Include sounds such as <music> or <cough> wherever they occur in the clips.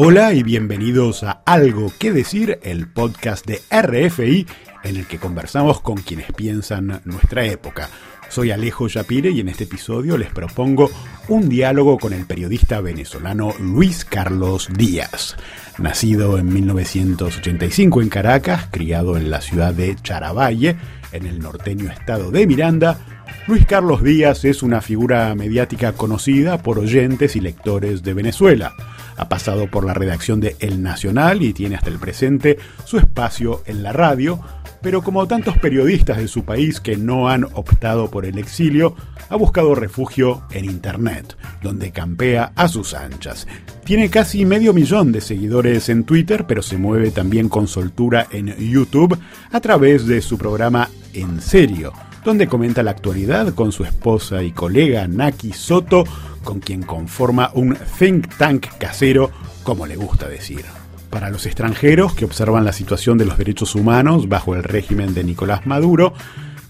Hola y bienvenidos a Algo que decir, el podcast de RFI en el que conversamos con quienes piensan nuestra época. Soy Alejo Yapire y en este episodio les propongo un diálogo con el periodista venezolano Luis Carlos Díaz. Nacido en 1985 en Caracas, criado en la ciudad de Charavalle, en el norteño estado de Miranda, Luis Carlos Díaz es una figura mediática conocida por oyentes y lectores de Venezuela. Ha pasado por la redacción de El Nacional y tiene hasta el presente su espacio en la radio, pero como tantos periodistas de su país que no han optado por el exilio, ha buscado refugio en Internet, donde campea a sus anchas. Tiene casi medio millón de seguidores en Twitter, pero se mueve también con soltura en YouTube a través de su programa En Serio, donde comenta la actualidad con su esposa y colega Naki Soto, con quien conforma un think tank casero, como le gusta decir. Para los extranjeros que observan la situación de los derechos humanos bajo el régimen de Nicolás Maduro,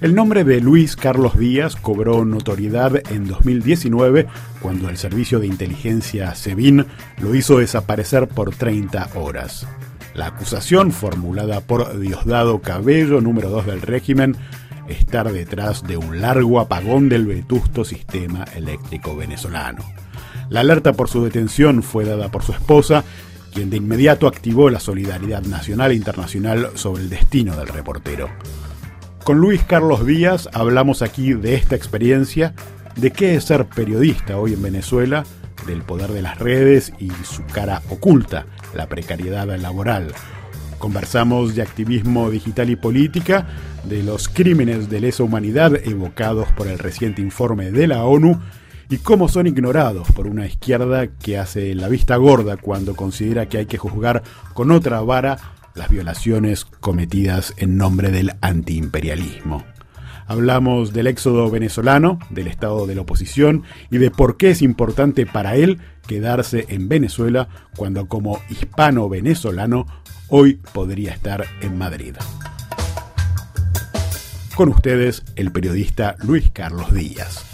el nombre de Luis Carlos Díaz cobró notoriedad en 2019 cuando el servicio de inteligencia SEBIN lo hizo desaparecer por 30 horas. La acusación formulada por Diosdado Cabello, número 2 del régimen, estar detrás de un largo apagón del vetusto sistema eléctrico venezolano. La alerta por su detención fue dada por su esposa, quien de inmediato activó la solidaridad nacional e internacional sobre el destino del reportero. Con Luis Carlos Díaz hablamos aquí de esta experiencia, de qué es ser periodista hoy en Venezuela, del poder de las redes y su cara oculta, la precariedad laboral, Conversamos de activismo digital y política, de los crímenes de lesa humanidad evocados por el reciente informe de la ONU y cómo son ignorados por una izquierda que hace la vista gorda cuando considera que hay que juzgar con otra vara las violaciones cometidas en nombre del antiimperialismo. Hablamos del éxodo venezolano, del estado de la oposición y de por qué es importante para él quedarse en Venezuela cuando como hispano-venezolano hoy podría estar en Madrid. Con ustedes, el periodista Luis Carlos Díaz.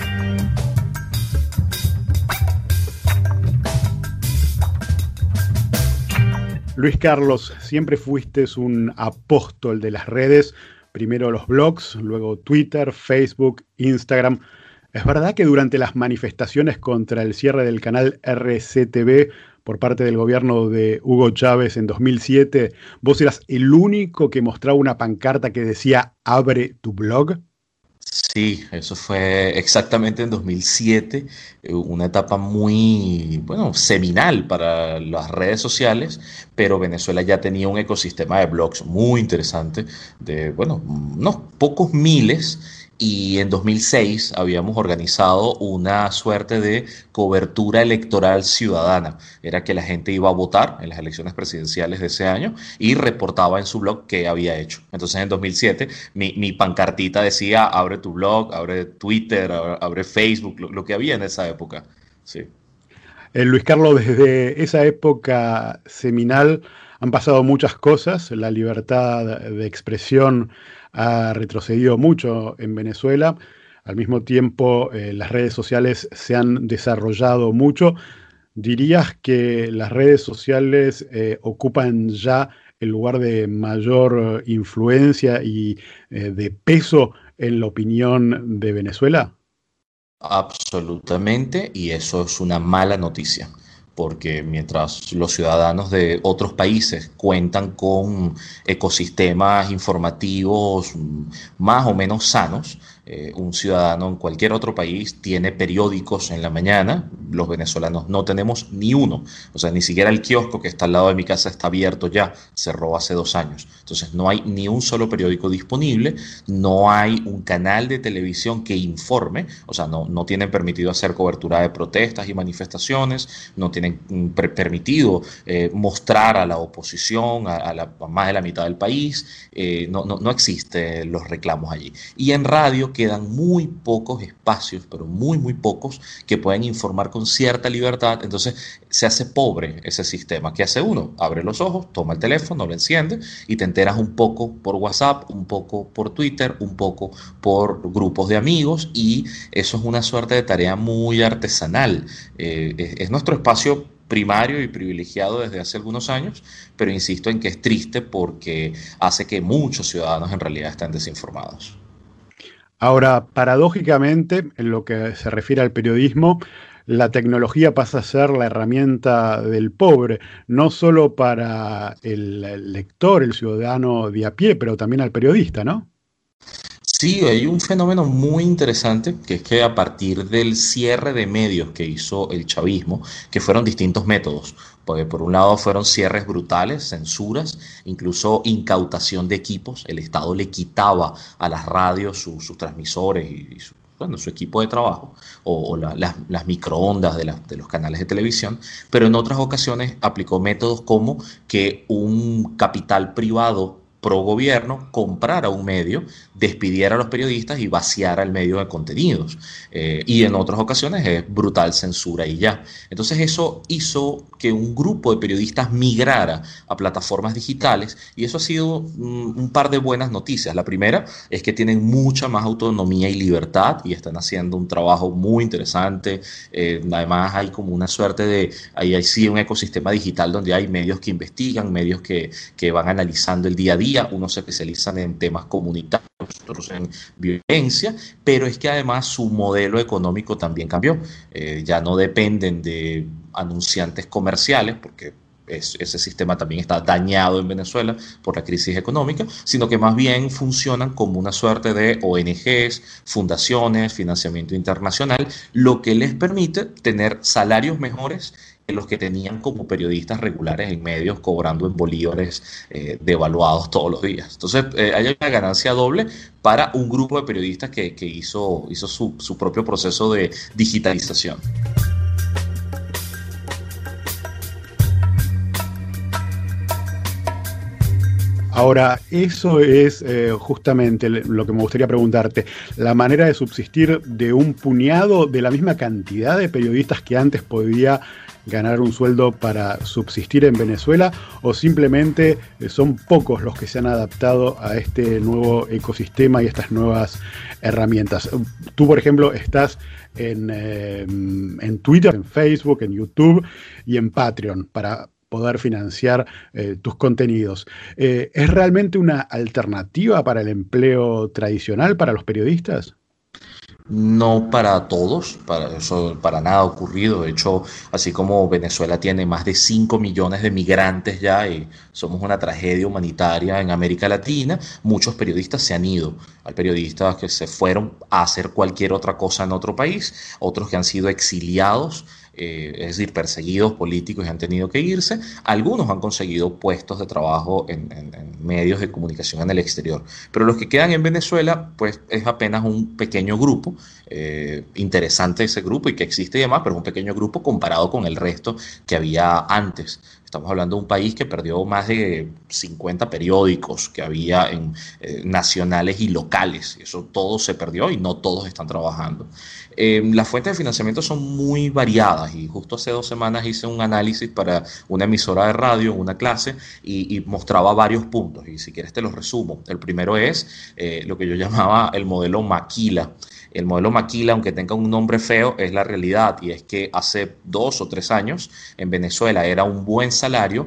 Luis Carlos, siempre fuiste un apóstol de las redes, primero los blogs, luego Twitter, Facebook, Instagram. ¿Es verdad que durante las manifestaciones contra el cierre del canal RCTV por parte del gobierno de Hugo Chávez en 2007, vos eras el único que mostraba una pancarta que decía abre tu blog. Sí, eso fue exactamente en 2007, eh, una etapa muy, bueno, seminal para las redes sociales, pero Venezuela ya tenía un ecosistema de blogs muy interesante, de, bueno, unos pocos miles, y en 2006 habíamos organizado una suerte de cobertura electoral ciudadana. Era que la gente iba a votar en las elecciones presidenciales de ese año y reportaba en su blog qué había hecho. Entonces en 2007 mi, pancartita decía abre tu blog, abre Twitter, abre, Facebook, lo, que había en esa época. Sí. Eh, Luis Carlos, desde esa época seminal han pasado muchas cosas, la libertad de expresión ha retrocedido mucho en Venezuela. Al mismo tiempo, eh, las redes sociales se han desarrollado mucho. ¿Dirías que las redes sociales eh, ocupan ya el lugar de mayor influencia y eh, de peso en la opinión de Venezuela? Absolutamente, y eso es una mala noticia porque mientras los ciudadanos de otros países cuentan con ecosistemas informativos más o menos sanos, eh, un ciudadano en cualquier otro país tiene periódicos en la mañana, los venezolanos no tenemos ni uno, o sea, ni siquiera el kiosco que está al lado de mi casa está abierto ya, cerró hace dos años, entonces no hay ni un solo periódico disponible, no hay un canal de televisión que informe, o sea, no, no tienen permitido hacer cobertura de protestas y manifestaciones, no tienen mm, permitido eh, mostrar a la oposición, a, la, más de la mitad del país. Eh, no, no, no existen los reclamos allí. Y en radio quedan muy pocos espacios, pero muy, muy pocos, que pueden informar con cierta libertad. Entonces se hace pobre ese sistema. ¿Qué hace uno? Abre los ojos, toma el teléfono, lo enciende y te enteras un poco por WhatsApp, un poco por Twitter, un poco por grupos de amigos y eso es una suerte de tarea muy artesanal. Eh, es, nuestro espacio primario y privilegiado desde hace algunos años, pero insisto en que es triste porque hace que muchos ciudadanos en realidad estén desinformados. Ahora, paradójicamente, en lo que se refiere al periodismo, la tecnología pasa a ser la herramienta del pobre, no solo para el lector, el ciudadano de a pie, pero también al periodista, ¿no? Sí, hay un fenómeno muy interesante que es que a partir del cierre de medios que hizo el chavismo, que fueron distintos métodos, porque por un lado fueron cierres brutales, censuras, incluso incautación de equipos, el Estado le quitaba a las radios sus transmisores y, su, bueno, su equipo de trabajo o, las, microondas de, de los canales de televisión, pero en otras ocasiones aplicó métodos como que un capital privado pro gobierno comprara un medio, despidiera a los periodistas y vaciara el medio de contenidos. Eh, y en otras ocasiones es brutal censura y ya. Entonces eso hizo que un grupo de periodistas migrara a plataformas digitales y eso ha sido mm, un, par de buenas noticias. La primera es que tienen mucha más autonomía y libertad y están haciendo un trabajo muy interesante. Eh, además hay como una suerte de, ahí hay sí un ecosistema digital donde hay medios que investigan, medios que, que van analizando el día a día unos se especializan en temas comunitarios, otros en violencia, pero es que además su modelo económico también cambió. Eh, ya no dependen de anunciantes comerciales, porque ese sistema también está dañado en Venezuela por la crisis económica, sino que más bien funcionan como una suerte de ONGs, fundaciones, financiamiento internacional, lo que les permite tener salarios mejores los que tenían como periodistas regulares en medios cobrando en bolívares eh, devaluados todos los días. Entonces, eh, hay una ganancia doble para un grupo de periodistas que, hizo, hizo su, su propio proceso de digitalización. Ahora, eso es eh, justamente lo que me gustaría preguntarte, la manera de subsistir de un puñado de la misma cantidad de periodistas que antes podía ganar un sueldo para subsistir en Venezuela o simplemente eh, son pocos los que se han adaptado a este nuevo ecosistema y estas nuevas herramientas. Tú, por ejemplo, estás en, eh, en Twitter, en Facebook, en YouTube y en Patreon para poder financiar eh, tus contenidos. ¿Es realmente una alternativa para el empleo tradicional para los periodistas? No para todos, para eso para nada ha ocurrido. De hecho, así como Venezuela tiene más de 5 millones de migrantes ya y somos una tragedia humanitaria en América Latina, muchos periodistas se han ido. Hay periodistas que se fueron a hacer cualquier otra cosa en otro país, otros que han sido exiliados eh, es decir, perseguidos políticos y han tenido que irse. Algunos han conseguido puestos de trabajo en, medios de comunicación en el exterior, pero los que quedan en Venezuela, pues es apenas un pequeño grupo, eh, interesante ese grupo y que existe y demás, pero es un pequeño grupo comparado con el resto que había antes. Estamos hablando de un país que perdió más de 50 periódicos que había en eh, nacionales y locales. Eso todo se perdió y no todos están trabajando. Eh, las fuentes de financiamiento son muy variadas y justo hace dos semanas hice un análisis para una emisora de radio, una clase, y, mostraba varios puntos. Y si quieres te los resumo. El primero es eh, lo que yo <laughs> llamaba el modelo Maquila. El modelo Maquila, aunque tenga un nombre feo, es la realidad y es que hace dos o tres años en Venezuela era un buen salario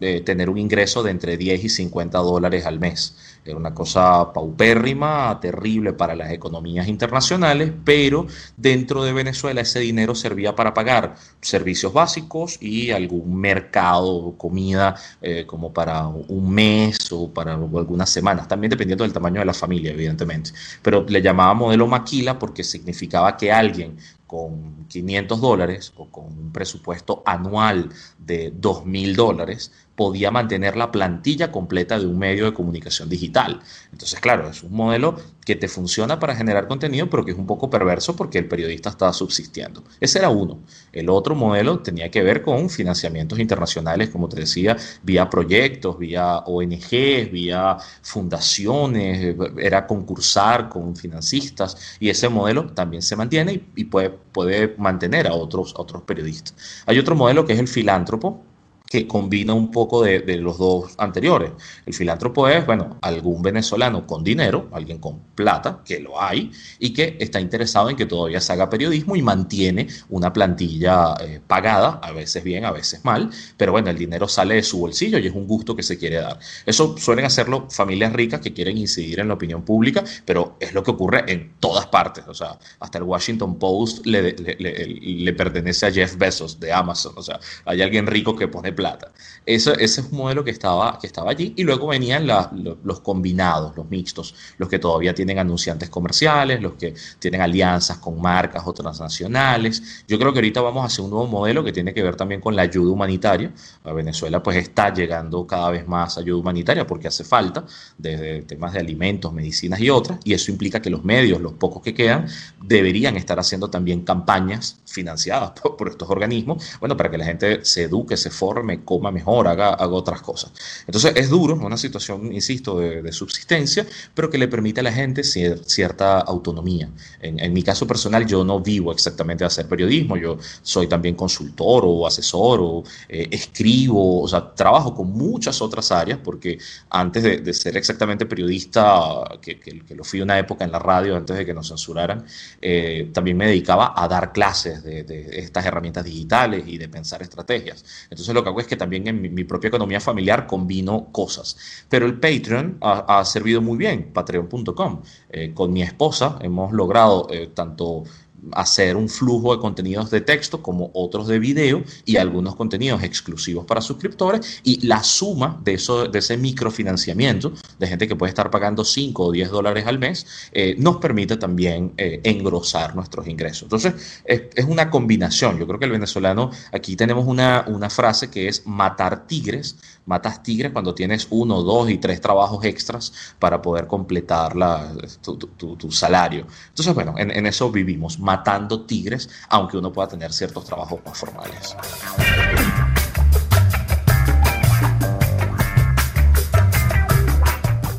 eh, tener un ingreso de entre 10 y 50 dólares al mes. Era una cosa paupérrima, terrible para las economías internacionales, pero dentro de Venezuela ese dinero servía para pagar servicios básicos y algún mercado, comida, eh, como para un mes o para algunas semanas, también dependiendo del tamaño de la familia, evidentemente. Pero le llamaba modelo maquila porque significaba que alguien con 500 dólares o con un presupuesto anual de 2 mil dólares podía mantener la plantilla completa de un medio de comunicación digital. Entonces, claro, es un modelo que te funciona para generar contenido, pero que es un poco perverso porque el periodista está subsistiendo. Ese era uno. El otro modelo tenía que ver con financiamientos internacionales, como te decía, vía proyectos, vía ONGs, vía fundaciones, era concursar con financistas y ese modelo también se mantiene y, puede, puede mantener a otros, a otros periodistas. Hay otro modelo que es el filántropo, que combina un poco de, los dos anteriores. El filántropo es, bueno, algún venezolano con dinero, alguien con plata, que lo hay, y que está interesado en que todavía se haga periodismo y mantiene una plantilla eh, pagada, a veces bien, a veces mal, pero bueno, el dinero sale de su bolsillo y es un gusto que se quiere dar. Eso suelen hacerlo familias ricas que quieren incidir en la opinión pública, pero es lo que ocurre en todas partes. O sea, hasta el Washington Post le, le pertenece a Jeff Bezos de Amazon. O sea, hay alguien rico que pone plata. Eso, ese es un modelo que estaba, que estaba allí y luego venían los combinados, los mixtos, los que todavía tienen anunciantes comerciales, los que tienen alianzas con marcas o transnacionales. Yo creo que ahorita vamos a hacer un nuevo modelo que tiene que ver también con la ayuda humanitaria. A Venezuela pues está llegando cada vez más ayuda humanitaria porque hace falta, desde temas de alimentos, medicinas y otras, y eso implica que los medios, los pocos que quedan, deberían estar haciendo también campañas financiadas <laughs> por, por estos organismos, bueno, para que la gente se eduque, se forme, coma mejor, haga, haga otras cosas. Entonces es duro, una situación, insisto, de, subsistencia, pero que le permite a la gente cierta autonomía. En, mi caso personal, yo no vivo exactamente de hacer periodismo, yo soy también consultor o asesor o eh, escribo, o sea, trabajo con muchas otras áreas, porque antes de, ser exactamente periodista, que, que, lo fui una época en la radio antes de que nos censuraran, eh, también me dedicaba a dar clases de, de estas herramientas digitales y de pensar estrategias. Entonces lo que hago es que también en mi, propia economía familiar combino cosas. Pero el Patreon ha, servido muy bien, patreon.com. Eh, con mi esposa hemos logrado eh, tanto hacer un flujo de contenidos de texto como otros de video y algunos contenidos exclusivos para suscriptores y la suma de, eso, de ese microfinanciamiento de gente que puede estar pagando 5 o 10 dólares al mes eh, nos permite también eh, engrosar nuestros ingresos. Entonces es, es, una combinación. Yo creo que el venezolano, aquí tenemos una, una frase que es matar tigres. Matas tigres cuando tienes uno, dos y tres trabajos extras para poder completar la, tu, tu, salario. Entonces, bueno, en, en eso vivimos matando tigres, aunque uno pueda tener ciertos trabajos más formales.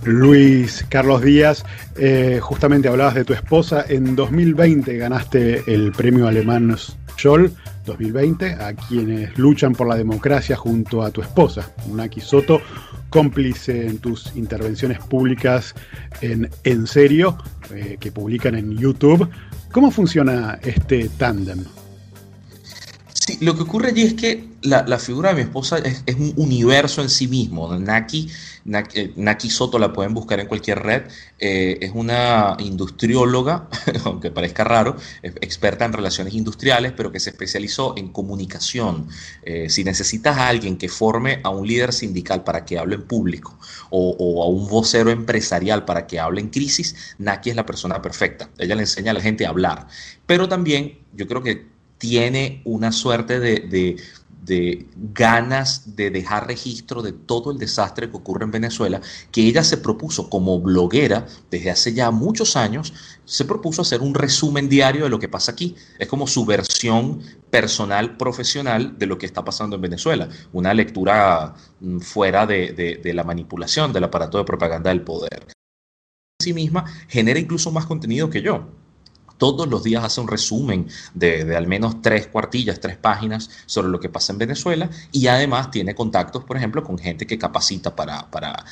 Luis Carlos Díaz, eh, justamente hablabas de tu esposa. En 2020 ganaste el premio alemán Scholl 2020 a quienes luchan por la democracia junto a tu esposa, Naki Soto, cómplice en tus intervenciones públicas en En Serio, eh, que publican en YouTube. ¿Cómo funciona este tándem? Sí, lo que ocurre allí es que la, figura de mi esposa es, un universo en sí mismo. Naki, eh, Naki, Soto la pueden buscar en cualquier red. Eh, es una industrióloga, <laughs> aunque parezca raro, experta en relaciones industriales, pero que se especializó en comunicación. Eh, si necesitas a alguien que forme a un líder sindical para que hable en público o, o, a un vocero empresarial para que hable en crisis, Naki es la persona perfecta. Ella le enseña a la gente a hablar. Pero también yo creo que tiene una suerte de, ganas de dejar registro de todo el desastre que ocurre en Venezuela, que ella se propuso como bloguera desde hace ya muchos años, se propuso hacer un resumen diario de lo que pasa aquí. Es como su versión personal, profesional de lo que está pasando en Venezuela, una lectura mm, fuera de, de la manipulación del aparato de propaganda del poder. En sí misma genera incluso más contenido que yo todos los días hace un resumen de, al menos tres cuartillas, tres páginas sobre lo que pasa en Venezuela y además tiene contactos, por ejemplo, con gente que capacita para,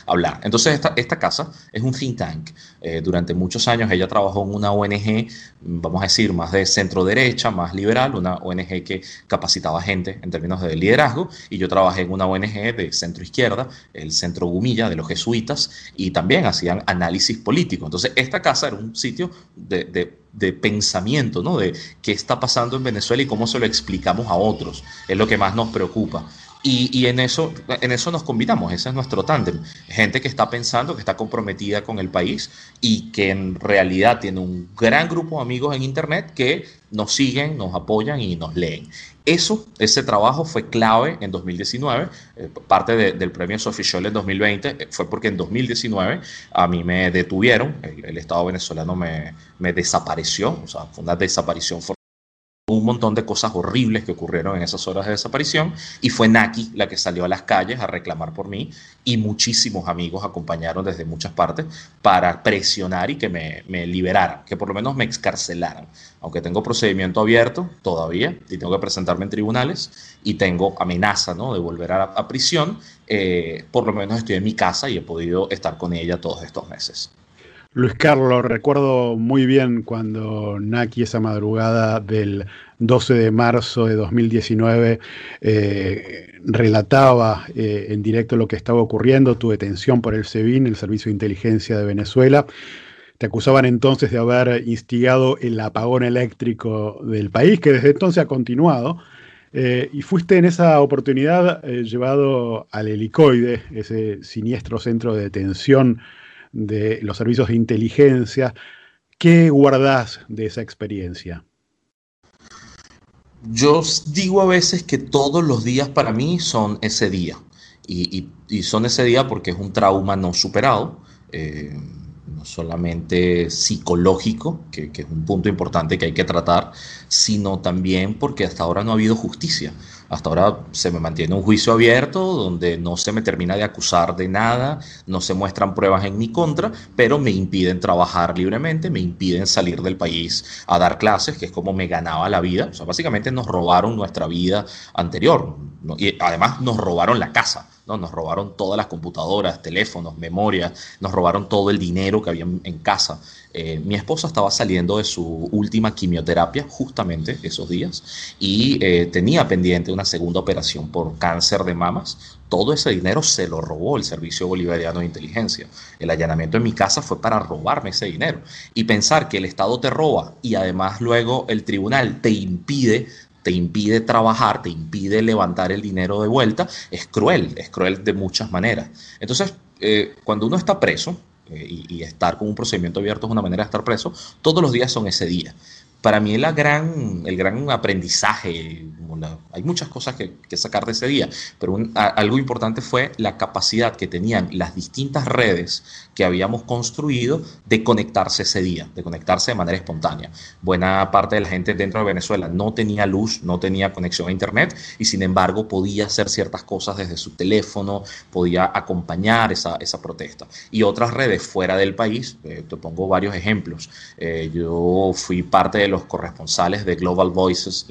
hablar. Entonces, esta, casa es un think tank. Eh, durante muchos años ella trabajó en una ONG, vamos a decir, más de centro derecha, más liberal, una ONG que capacitaba gente en términos de liderazgo y yo trabajé en una ONG de centro izquierda, el Centro Gumilla de los jesuitas y también hacían análisis político. Entonces, esta casa era un sitio de pensamiento, ¿no? De qué está pasando en Venezuela y cómo se lo explicamos a otros. Es lo que más nos preocupa. Y, en, eso, en eso nos combinamos, ese es nuestro tándem. Gente que está pensando, que está comprometida con el país y que en realidad tiene un gran grupo de amigos en Internet que nos siguen, nos apoyan y nos leen. Eso, ese trabajo fue clave en 2019. Eh, parte del premio Sophie Scholl en 2020 eh, fue porque en 2019 a mí me detuvieron, el, Estado venezolano me, me, desapareció, o sea, fue una desaparición un montón de cosas horribles que ocurrieron en esas horas de desaparición y fue Naki la que salió a las calles a reclamar por mí y muchísimos amigos acompañaron desde muchas partes para presionar y que me, me liberaran, que por lo menos me excarcelaran. Aunque tengo procedimiento abierto todavía y tengo que presentarme en tribunales y tengo amenaza ¿no? de volver a, prisión, eh, por lo menos estoy en mi casa y he podido estar con ella todos estos meses. Luis Carlos, recuerdo muy bien cuando Naki esa madrugada del 12 de marzo de 2019 eh, relataba eh, en directo lo que estaba ocurriendo, tu detención por el SEBIN, el Servicio de Inteligencia de Venezuela. Te acusaban entonces de haber instigado el apagón eléctrico del país, que desde entonces ha continuado. Eh, y fuiste en esa oportunidad llevado al helicoide, ese siniestro centro de detención de los servicios de inteligencia. ¿Qué guardás de esa experiencia? Yo digo a veces que todos los días para mí son ese día. Y, son ese día porque es un trauma no superado. Eh, no solamente psicológico, que, es un punto importante que hay que tratar, sino también porque hasta ahora no ha habido justicia. Hasta ahora se me mantiene un juicio abierto donde no se me termina de acusar de nada, no se muestran pruebas en mi contra, pero me impiden trabajar libremente, me impiden salir del país a dar clases, que es como me ganaba la vida. O sea, básicamente nos robaron nuestra vida anterior y además nos robaron la casa. ¿No? Nos robaron todas las computadoras, teléfonos, memoria, nos robaron todo el dinero que había en casa. Eh, mi esposa estaba saliendo de su última quimioterapia justamente esos días y eh, tenía pendiente una segunda operación por cáncer de mamas. Todo ese dinero se lo robó el Servicio Bolivariano de Inteligencia. El allanamiento en mi casa fue para robarme ese dinero. Y pensar que el Estado te roba y además luego el tribunal te impide te impide trabajar, te impide levantar el dinero de vuelta, es cruel, es cruel de muchas maneras. Entonces, eh, cuando uno está preso, eh, y, estar con un procedimiento abierto es una manera de estar preso, todos los días son ese día para mí la gran, el gran aprendizaje, hay muchas cosas que, sacar de ese día, pero algo importante fue la capacidad que tenían las distintas redes que habíamos construido de conectarse ese día, de conectarse de manera espontánea. Buena parte de la gente dentro de Venezuela no tenía luz, no tenía conexión a Internet y sin embargo podía hacer ciertas cosas desde su teléfono, podía acompañar esa, esa protesta. Y otras redes fuera del país, eh, te pongo varios ejemplos. Eh, yo fui parte de los corresponsales de Global Voices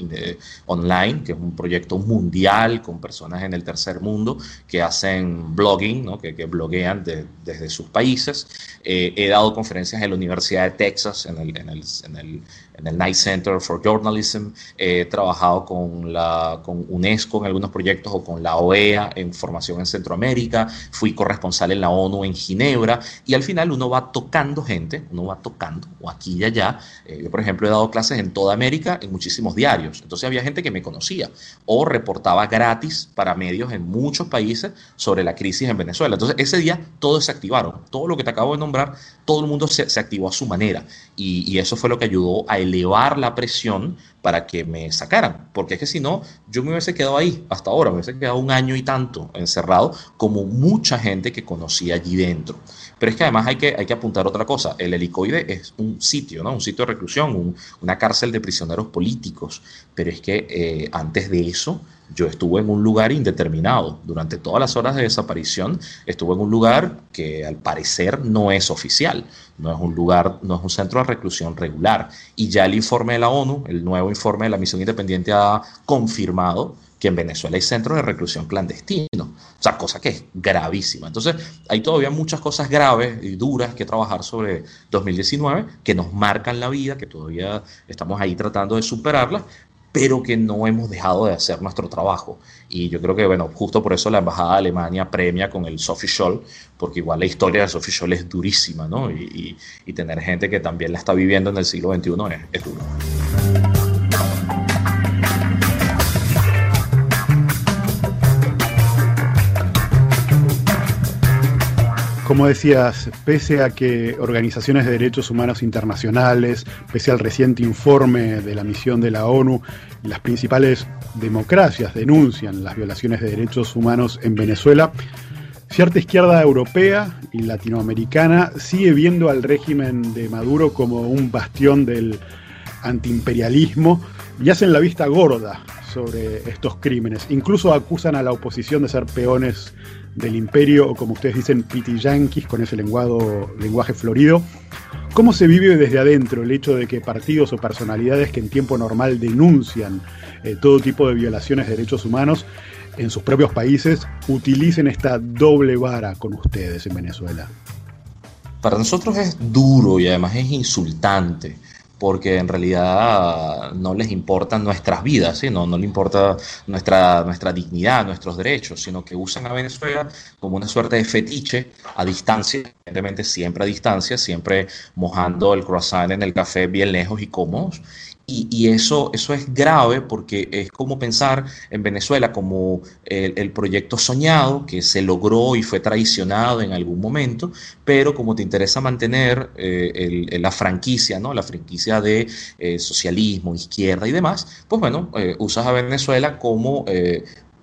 Online, que es un proyecto mundial con personas en el tercer mundo que hacen blogging, que, bloguean desde sus países. Eh, he dado conferencias en la Universidad de Texas, en el, en el en el Night Center for Journalism, he trabajado con, la, con UNESCO en algunos proyectos o con la OEA en formación en Centroamérica, fui corresponsal en la ONU en Ginebra. Y al final uno va tocando gente, uno va tocando, o aquí y allá. Eh, yo, por ejemplo, he dado clases en toda América en muchísimos diarios, entonces había gente que me conocía o reportaba gratis para medios en muchos países sobre la crisis en Venezuela. Entonces ese día todos se activaron, todo lo que te acabo de nombrar, todo el mundo se, se activó a su manera. Y, y eso fue lo que ayudó a elevar la presión para que me sacaran, porque es que si no, yo me hubiese quedado ahí hasta ahora, me hubiese quedado un año y tanto encerrado, como mucha gente que conocía allí dentro. Pero es que además hay que, hay que apuntar otra cosa, el helicoide es un sitio, ¿no? un sitio de reclusión, una cárcel de prisioneros políticos, pero es que eh, antes de eso yo estuve en un lugar indeterminado. Durante todas las horas de desaparición estuve en un lugar que al parecer no es oficial, no es un lugar, no es un centro de reclusión regular. Y ya el informe de la ONU, el nuevo informe de la misión independiente ha confirmado que en Venezuela hay centros de reclusión clandestino. O sea, cosa que es gravísima. Entonces, hay todavía muchas cosas graves y duras que trabajar sobre 2019 que nos marcan la vida, que todavía estamos ahí tratando de superarlas, pero que no hemos dejado de hacer nuestro trabajo. Y yo creo que, bueno, justo por eso la Embajada de Alemania premia con el Sophie Scholl, porque igual la historia de Sophie Scholl es durísima, ¿no? Y, tener gente que también la está viviendo en el siglo XXI es, es duro. Como decías, pese a que organizaciones de derechos humanos internacionales, pese al reciente informe de la misión de la ONU las principales democracias denuncian las violaciones de derechos humanos en Venezuela, cierta izquierda europea y latinoamericana sigue viendo al régimen de Maduro como un bastión del antiimperialismo y hacen la vista gorda sobre estos crímenes. Incluso acusan a la oposición de ser peones del imperio o como ustedes dicen, pitiyanquis con ese lenguaje florido. ¿Cómo se vive desde adentro el hecho de que partidos o personalidades que en tiempo normal denuncian eh, todo tipo de violaciones de derechos humanos en sus propios países utilicen esta doble vara con ustedes en Venezuela? Para nosotros es duro y además es insultante porque en realidad no les importan nuestras vidas, ¿sí? no, no les importa nuestra, nuestra dignidad, nuestros derechos, sino que usan a Venezuela como una suerte de fetiche a distancia, evidentemente siempre a distancia, siempre mojando el croissant en el café bien lejos y cómodos, y, eso, eso es grave porque es como pensar en Venezuela como el, proyecto soñado que se logró y fue traicionado en algún momento, pero como te interesa mantener eh, la franquicia, ¿no? la franquicia de eh, socialismo, izquierda y demás, pues bueno, eh, usas a Venezuela como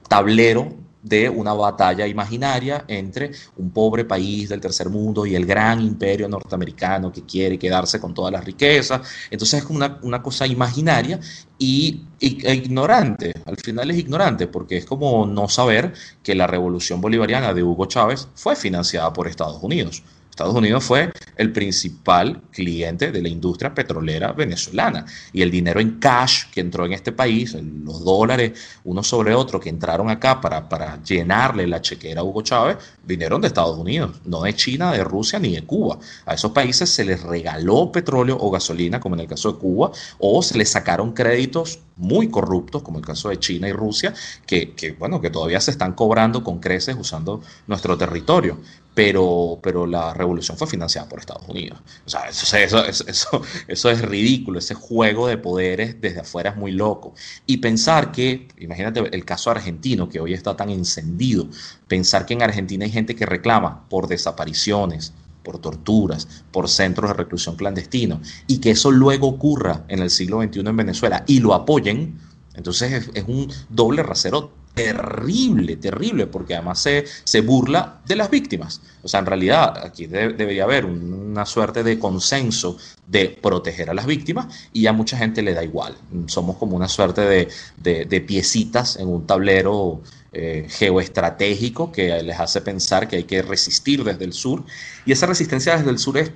tablero de una batalla imaginaria entre un pobre país del tercer mundo y el gran imperio norteamericano que quiere quedarse con todas las riquezas. Entonces es como una, cosa imaginaria y, e ignorante. Al final es ignorante porque es como no saber que la revolución bolivariana de Hugo Chávez fue financiada por Estados Unidos. Estados Unidos fue el principal cliente de la industria petrolera venezolana y el dinero en cash que entró en este país, los dólares uno sobre otro que entraron acá para, para llenarle la chequera a Hugo Chávez, vinieron de Estados Unidos, no de China, de Rusia ni de Cuba. A esos países se les regaló petróleo o gasolina, como en el caso de Cuba, o se les sacaron créditos muy corruptos, como el caso de China y Rusia, que, que bueno, que todavía se están cobrando con creces usando nuestro territorio pero, pero la revolución fue financiada por Estados Unidos. O sea, eso, es ridículo, ese juego de poderes desde afuera es muy loco. Y pensar que, imagínate el caso argentino, que hoy está tan encendido, pensar que en Argentina hay gente que reclama por desapariciones, por torturas, por centros de reclusión clandestino, y que eso luego ocurra en el siglo XXI en Venezuela y lo apoyen, entonces es, es un doble rasero terrible, terrible, porque además se, se, burla de las víctimas. O sea, en realidad aquí debería haber una suerte de consenso de proteger a las víctimas y a mucha gente le da igual. Somos como una suerte de, de, piecitas en un tablero eh, geoestratégico que les hace pensar que hay que resistir desde el sur y esa resistencia desde el sur es,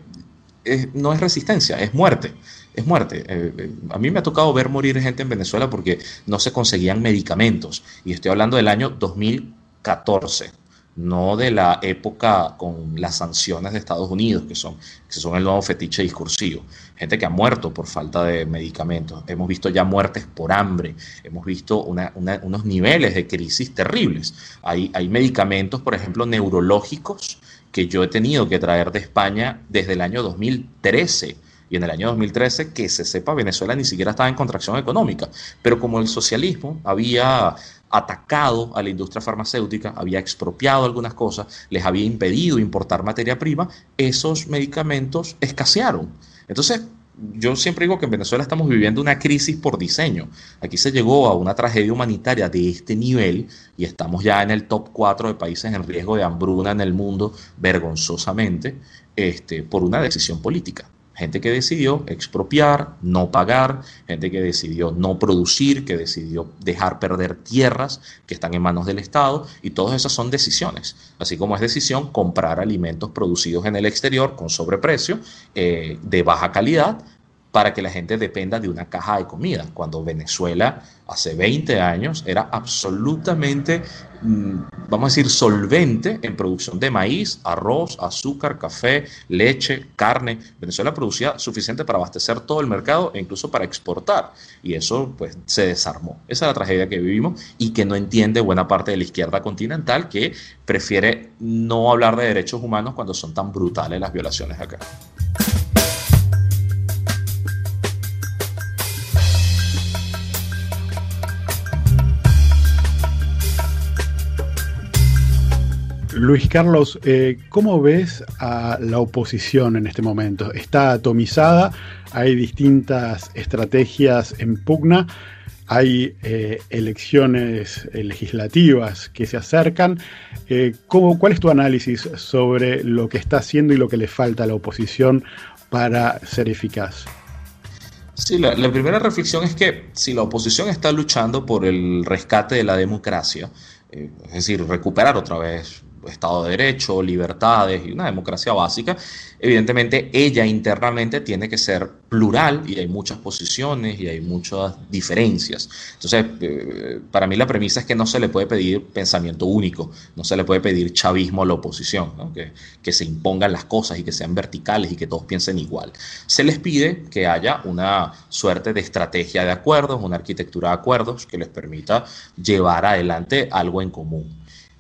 no es resistencia, es muerte es muerte. Eh, eh, a mí me ha tocado ver morir gente en Venezuela porque no se conseguían medicamentos. Y estoy hablando del año 2014, no de la época con las sanciones de Estados Unidos, que son, que son el nuevo fetiche discursivo. Gente que ha muerto por falta de medicamentos. Hemos visto ya muertes por hambre. Hemos visto unos niveles de crisis terribles. Hay, hay medicamentos, por ejemplo, neurológicos que yo he tenido que traer de España desde el año 2013 y en el año 2013, que se sepa, Venezuela ni siquiera estaba en contracción económica. Pero como el socialismo había atacado a la industria farmacéutica, había expropiado algunas cosas, les había impedido importar materia prima, esos medicamentos escasearon. Entonces, yo siempre digo que en Venezuela estamos viviendo una crisis por diseño. Aquí se llegó a una tragedia humanitaria de este nivel y estamos ya en el top 4 de países en riesgo de hambruna en el mundo, vergonzosamente, este, por una decisión política. Gente que decidió expropiar, no pagar, gente que decidió no producir, que decidió dejar perder tierras que están en manos del Estado, y todas esas son decisiones. Así como es decisión comprar alimentos producidos en el exterior con sobreprecio, eh, de baja calidad, para que la gente dependa de una caja de comida, cuando Venezuela hace 20 años era absolutamente, mm, vamos a decir, solvente en producción de maíz, arroz, azúcar, café, leche, carne. Venezuela producía suficiente para abastecer todo el mercado e incluso para exportar. Y eso pues se desarmó. Esa es la tragedia que vivimos y que no entiende buena parte de la izquierda continental que prefiere no hablar de derechos humanos cuando son tan brutales las violaciones acá. Luis Carlos, eh, ¿cómo ves a la oposición en este momento? ¿Está atomizada? ¿Hay distintas estrategias en pugna? hay eh, elecciones legislativas que se acercan. Eh, ¿Cuál es tu análisis sobre lo que está haciendo y lo que le falta a la oposición para ser eficaz? Sí, la, primera reflexión es que si la oposición está luchando por el rescate de la democracia, es decir, recuperar otra vez Estado de Derecho, libertades y una democracia básica, evidentemente ella internamente tiene que ser plural y hay muchas posiciones y hay muchas diferencias. Entonces, eh, para mí la premisa es que no se le puede pedir pensamiento único, no se le puede pedir chavismo a la oposición, que, que se impongan las cosas y que sean verticales y que todos piensen igual. Se les pide que haya una suerte de estrategia de acuerdos, una arquitectura de acuerdos que les permita llevar adelante algo en común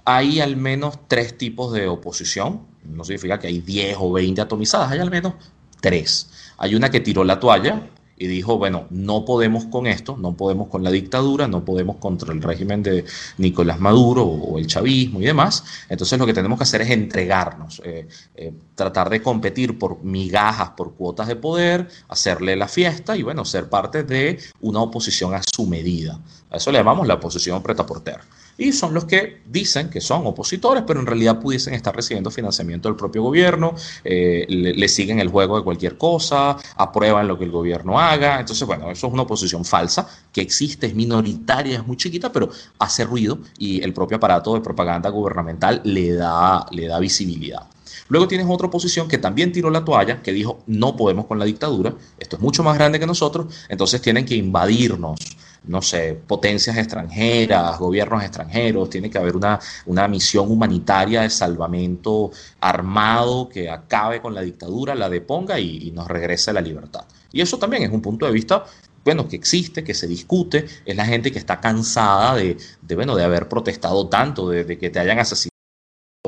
hay al menos tres tipos de oposición. No significa que hay 10 o 20 atomizadas, hay al menos tres. Hay una que tiró la toalla y dijo, bueno, no podemos con esto, no podemos con la dictadura, no podemos contra el régimen de Nicolás Maduro o el chavismo y demás. Entonces lo que tenemos que hacer es entregarnos, eh, eh, tratar de competir por migajas, por cuotas de poder, hacerle la fiesta y bueno, ser parte de una oposición a su medida. A eso le llamamos la oposición preta por ter y son los que dicen que son opositores, pero en realidad pudiesen estar recibiendo financiamiento del propio gobierno, eh, le, siguen el juego de cualquier cosa, aprueban lo que el gobierno haga. Entonces, bueno, eso es una oposición falsa que existe, es minoritaria, es muy chiquita, pero hace ruido y el propio aparato de propaganda gubernamental le da, le da visibilidad. Luego tienes otra oposición que también tiró la toalla, que dijo, no podemos con la dictadura, esto es mucho más grande que nosotros, entonces tienen que invadirnos, no sé, potencias extranjeras, gobiernos extranjeros, tiene que haber una, una misión humanitaria de salvamento armado que acabe con la dictadura, la deponga y, nos regrese a la libertad. Y eso también es un punto de vista bueno, que existe, que se discute, es la gente que está cansada de, bueno, de haber protestado tanto, de, que te hayan asesinado,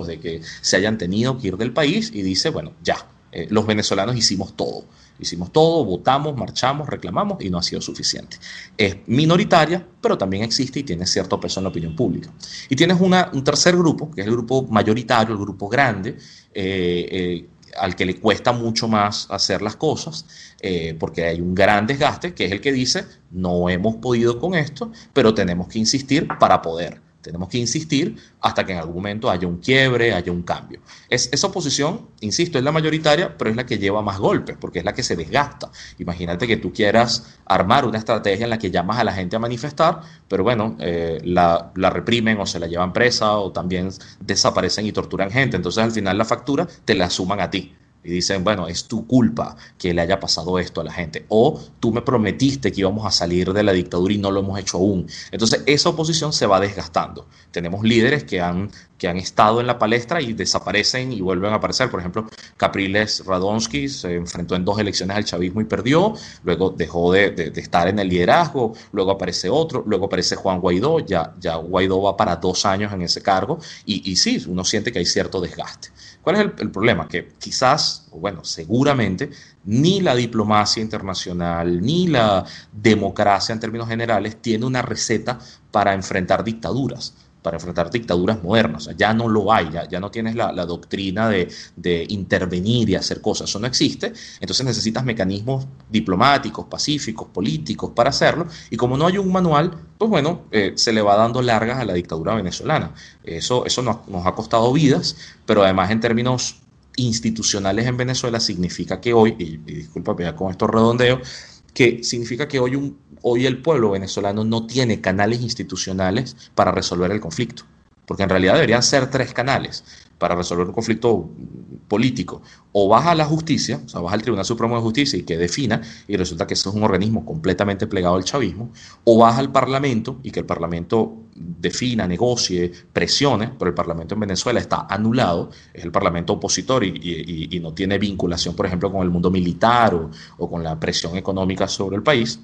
de que se hayan tenido que ir del país y dice, bueno, ya, eh, los venezolanos hicimos todo. Hicimos todo, votamos, marchamos, reclamamos y no ha sido suficiente. Es minoritaria, pero también existe y tiene cierto peso en la opinión pública. Y tienes una, un tercer grupo, que es el grupo mayoritario, el grupo grande, eh, eh, al que le cuesta mucho más hacer las cosas, eh, porque hay un gran desgaste, que es el que dice, no hemos podido con esto, pero tenemos que insistir para poder. Tenemos que insistir hasta que en algún momento haya un quiebre, haya un cambio. Es, esa oposición, insisto, es la mayoritaria, pero es la que lleva más golpes, porque es la que se desgasta. Imagínate que tú quieras armar una estrategia en la que llamas a la gente a manifestar, pero bueno, eh, la, la, reprimen o se la llevan presa o también desaparecen y torturan gente. Entonces al final la factura te la suman a ti y dicen, bueno, es tu culpa que le haya pasado esto a la gente. O tú me prometiste que íbamos a salir de la dictadura y no lo hemos hecho aún. Entonces esa oposición se va desgastando. Tenemos líderes que han, que han estado en la palestra y desaparecen y vuelven a aparecer. Por ejemplo, Capriles Radonsky se enfrentó en dos elecciones al chavismo y perdió. Luego dejó de, estar en el liderazgo. Luego aparece otro. Luego aparece Juan Guaidó. Ya, ya Guaidó va para dos años en ese cargo. Y, y sí, uno siente que hay cierto desgaste. ¿Cuál es el, problema? Que quizás, bueno, seguramente, ni la diplomacia internacional, ni la democracia en términos generales tiene una receta para enfrentar dictaduras para enfrentar dictaduras modernas. ya no lo hay, ya, no tienes la, doctrina de, intervenir y hacer cosas, eso no existe. Entonces necesitas mecanismos diplomáticos, pacíficos, políticos para hacerlo. Y como no hay un manual, pues bueno, eh, se le va dando largas a la dictadura venezolana. Eso, eso nos, ha costado vidas, pero además en términos institucionales en Venezuela significa que hoy, y, y disculpa ya con estos redondeos, que significa que hoy, un, hoy el pueblo venezolano no tiene canales institucionales para resolver el conflicto, porque en realidad deberían ser tres canales para resolver un conflicto político. O vas a la justicia, o sea, vas al Tribunal Supremo de Justicia y que defina, y resulta que eso es un organismo completamente plegado al chavismo, o vas al Parlamento y que el Parlamento defina, negocie, presione, pero el Parlamento en Venezuela está anulado, es el Parlamento opositor y, no tiene vinculación, por ejemplo, con el mundo militar o, con la presión económica sobre el país.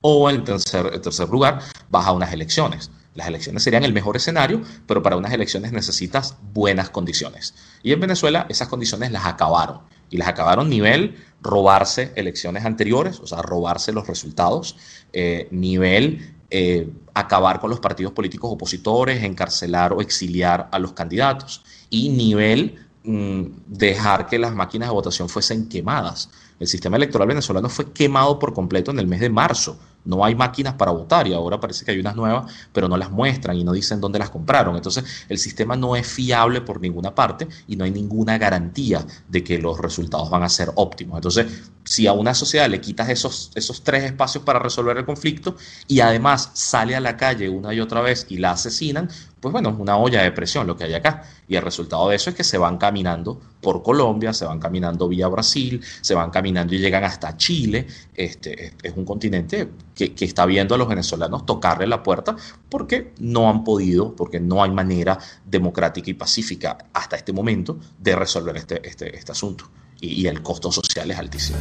O en tercer, en tercer lugar, vas a unas elecciones las elecciones serían el mejor escenario, pero para unas elecciones necesitas buenas condiciones. Y en Venezuela esas condiciones las acabaron. Y las acabaron nivel robarse elecciones anteriores, o sea, robarse los resultados, eh, nivel eh, acabar con los partidos políticos opositores, encarcelar o exiliar a los candidatos. y nivel mm, dejar que las máquinas de votación fuesen quemadas. El sistema electoral venezolano fue quemado por completo en el mes de marzo no hay máquinas para votar y ahora parece que hay unas nuevas, pero no las muestran y no dicen dónde las compraron. Entonces el sistema no es fiable por ninguna parte y no hay ninguna garantía de que los resultados van a ser óptimos. Entonces, si a una sociedad le quitas esos, esos tres espacios para resolver el conflicto y además sale a la calle una y otra vez y la asesinan, pues bueno, una olla de presión lo que hay acá. Y el resultado de eso es que se van caminando por Colombia, se van caminando vía Brasil, se van caminando y llegan hasta Chile. Este, es un continente que, está viendo a los venezolanos tocarle la puerta porque no han podido, porque no hay manera democrática y pacífica hasta este momento de resolver este, este, este asunto. y el costo social es altísimo.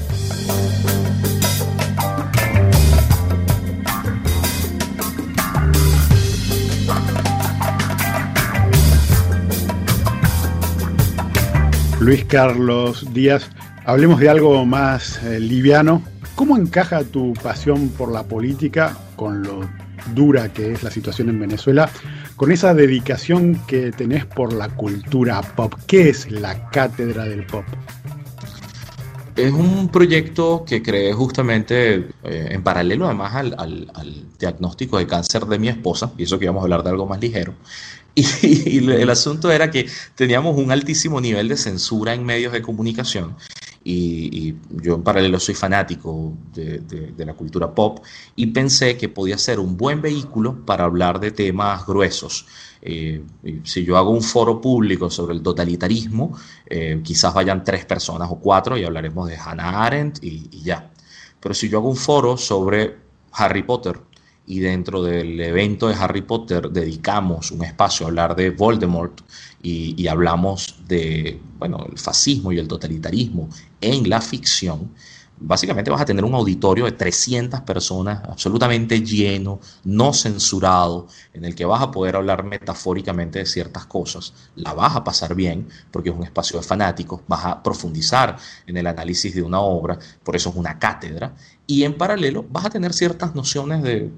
Luis Carlos Díaz, hablemos de algo más eh, liviano. ¿Cómo encaja tu pasión por la política con lo dura que es la situación en Venezuela, con esa dedicación que tenés por la cultura pop? ¿Qué es la cátedra del pop? Es un proyecto que creé justamente eh, en paralelo además al, al, diagnóstico de cáncer de mi esposa, y eso que íbamos a hablar de algo más ligero. <laughs> Y, el asunto era que teníamos un altísimo nivel de censura en medios de comunicación. Y, yo en paralelo soy fanático de, la cultura pop y pensé que podía ser un buen vehículo para hablar de temas gruesos. Eh, si yo hago un foro público sobre el totalitarismo, eh, quizás vayan tres personas o cuatro y hablaremos de Hannah Arendt y ya. Pero si yo hago un foro sobre Harry Potter, y dentro del evento de Harry Potter dedicamos un espacio a hablar de Voldemort y, hablamos de bueno, el fascismo y el totalitarismo en la ficción, básicamente vas a tener un auditorio de 300 personas absolutamente lleno, no censurado, en el que vas a poder hablar metafóricamente de ciertas cosas, la vas a pasar bien porque es un espacio de fanáticos, vas a profundizar en el análisis de una obra, por eso es una cátedra, y en paralelo vas a tener ciertas nociones de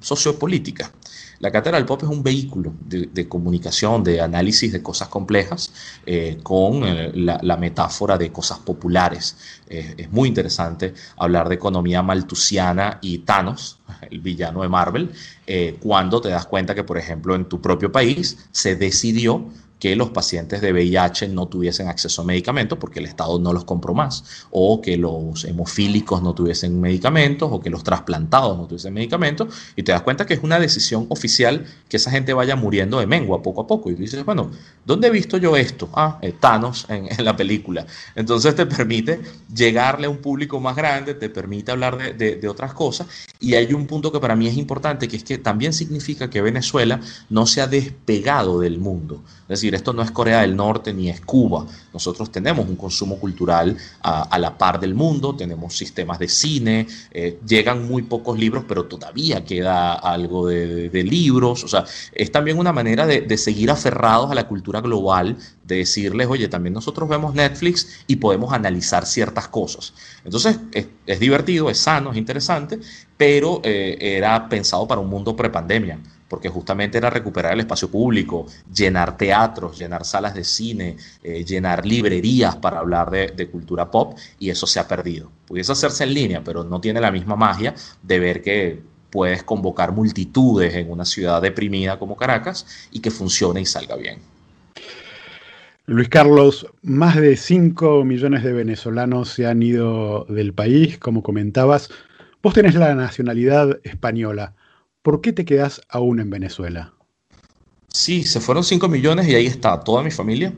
sociopolítica. La cátedra del pop es un vehículo de, comunicación, de análisis de cosas complejas, eh, con eh, la, metáfora de cosas populares. es muy interesante hablar de economía maltusiana y Thanos, <laughs> el villano de Marvel, eh, cuando te das cuenta que, por ejemplo, en tu propio país se decidió que los pacientes de VIH no tuviesen acceso a medicamentos porque el Estado no los compró más, o que los hemofílicos no tuviesen medicamentos, o que los trasplantados no tuviesen medicamentos, y te das cuenta que es una decisión oficial que esa gente vaya muriendo de mengua poco a poco. Y dices, bueno, ¿dónde he visto yo esto? Ah, eh, Thanos en, la película. Entonces te permite llegarle a un público más grande, te permite hablar de, de otras cosas, y hay un punto que para mí es importante, que es que también significa que Venezuela no se ha despegado del mundo. Es decir, esto no es Corea del Norte ni es Cuba. Nosotros tenemos un consumo cultural a, la par del mundo, tenemos sistemas de cine, eh, llegan muy pocos libros, pero todavía queda algo de, libros. O sea, es también una manera de, seguir aferrados a la cultura global, de decirles, oye, también nosotros vemos Netflix y podemos analizar ciertas cosas. Entonces, es, divertido, es sano, es interesante, pero eh, era pensado para un mundo prepandemia porque justamente era recuperar el espacio público, llenar teatros, llenar salas de cine, eh, llenar librerías para hablar de, cultura pop, y eso se ha perdido. Pudiese hacerse en línea, pero no tiene la misma magia de ver que puedes convocar multitudes en una ciudad deprimida como Caracas y que funcione y salga bien. Luis Carlos, más de 5 millones de venezolanos se han ido del país, como comentabas. Vos tenés la nacionalidad española. ¿Por qué te quedas aún en Venezuela? Sí, se fueron 5 millones y ahí está toda mi familia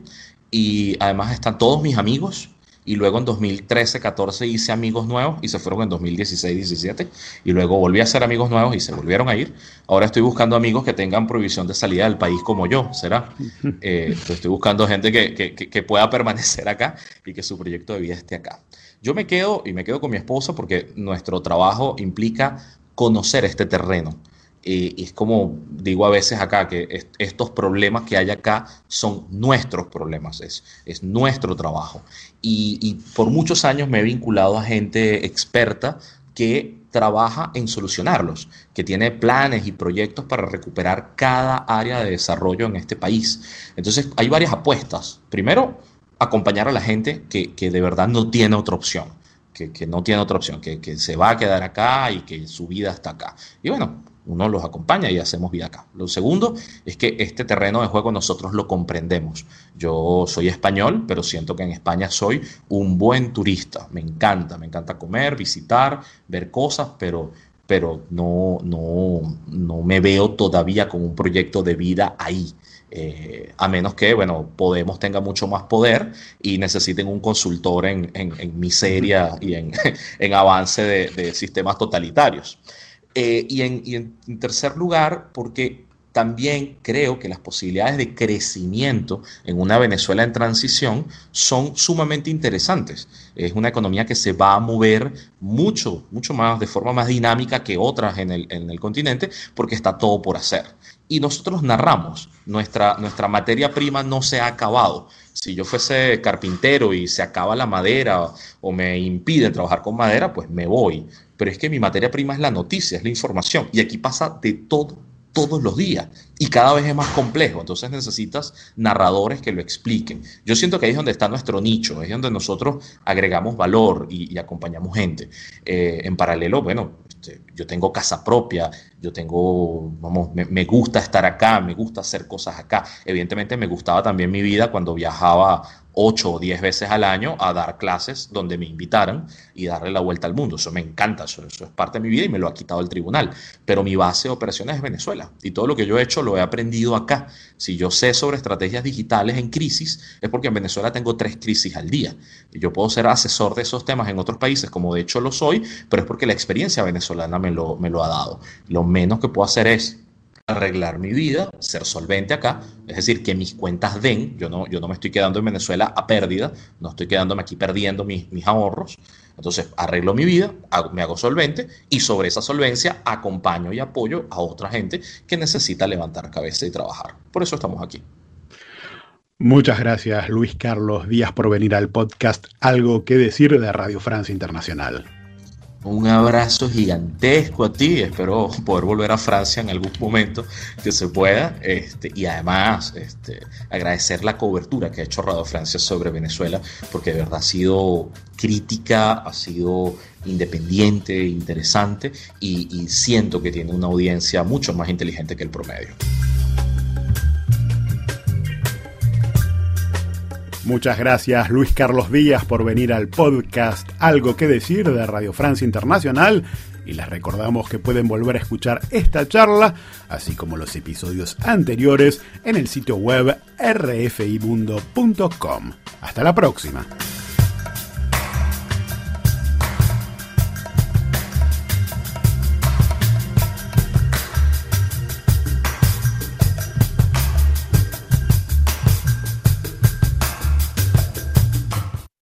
y además están todos mis amigos. Y luego en 2013, 14 hice amigos nuevos y se fueron en 2016, 17. Y luego volví a hacer amigos nuevos y se volvieron a ir. Ahora estoy buscando amigos que tengan prohibición de salida del país como yo, ¿será? <laughs> Eh, estoy buscando gente que, que, que pueda permanecer acá y que su proyecto de vida esté acá. Yo me quedo y me quedo con mi esposa porque nuestro trabajo implica conocer este terreno y es como digo a veces acá, que estos problemas que hay acá son nuestros problemas, es, es nuestro trabajo. Y, por muchos años me he vinculado a gente experta que trabaja en solucionarlos, que tiene planes y proyectos para recuperar cada área de desarrollo en este país. Entonces, hay varias apuestas. Primero, acompañar a la gente que, de verdad no tiene otra opción, que, no tiene otra opción, que, que, se va a quedar acá y que su vida está acá. Y bueno, uno los acompaña y hacemos vida acá. Lo segundo es que este terreno de juego nosotros lo comprendemos. Yo soy español, pero siento que en España soy un buen turista. Me encanta, me encanta comer, visitar, ver cosas, pero, pero no, no, no me veo todavía con un proyecto de vida ahí. Eh, a menos que, bueno, Podemos tenga mucho más poder y necesiten un consultor en, miseria y <laughs> en, avance de sistemas totalitarios. Eh, y, en, tercer lugar, porque también creo que las posibilidades de crecimiento en una Venezuela en transición son sumamente interesantes. Es una economía que se va a mover mucho, mucho más, de forma más dinámica que otras en el, en el continente, porque está todo por hacer. Y nosotros narramos, nuestra, nuestra materia prima no se ha acabado. Si yo fuese carpintero y se acaba la madera o me impide trabajar con madera, pues me voy pero es que mi materia prima es la noticia, es la información, y aquí pasa de todo todos los días y cada vez es más complejo, entonces necesitas narradores que lo expliquen. Yo siento que ahí es donde está nuestro nicho, es donde nosotros agregamos valor y, acompañamos gente. Eh, en paralelo, bueno, este, yo tengo casa propia, yo tengo, vamos, me, me, gusta estar acá, me gusta hacer cosas acá. Evidentemente me gustaba también mi vida cuando viajaba ocho o diez veces al año a dar clases donde me invitaran y darle la vuelta al mundo. Eso me encanta, eso, es parte de mi vida y me lo ha quitado el tribunal. Pero mi base de operaciones es Venezuela y todo lo que yo he hecho lo he aprendido acá. Si yo sé sobre estrategias digitales en crisis, es porque en Venezuela tengo tres crisis al día. Yo puedo ser asesor de esos temas en otros países, como de hecho lo soy, pero es porque la experiencia venezolana me lo, me lo ha dado. Lo menos que puedo hacer es arreglar mi vida, ser solvente acá, es decir, que mis cuentas den, yo no, yo no me estoy quedando en Venezuela a pérdida, no estoy quedándome aquí perdiendo mis, mis ahorros, entonces arreglo mi vida, me hago solvente y sobre esa solvencia acompaño y apoyo a otra gente que necesita levantar cabeza y trabajar. Por eso estamos aquí. Muchas gracias Luis Carlos Díaz por venir al podcast Algo que decir de Radio Francia Internacional. Un abrazo gigantesco a ti. Espero poder volver a Francia en algún momento que se pueda. Este, y además, este, agradecer la cobertura que ha hecho Radio Francia sobre Venezuela, porque de verdad ha sido crítica, ha sido independiente, interesante y siento que tiene una audiencia mucho más inteligente que el promedio. Muchas gracias Luis Carlos Díaz por venir al podcast Algo que decir de Radio Francia Internacional y les recordamos que pueden volver a escuchar esta charla, así como los episodios anteriores, en el sitio web rfimundo.com. Hasta la próxima.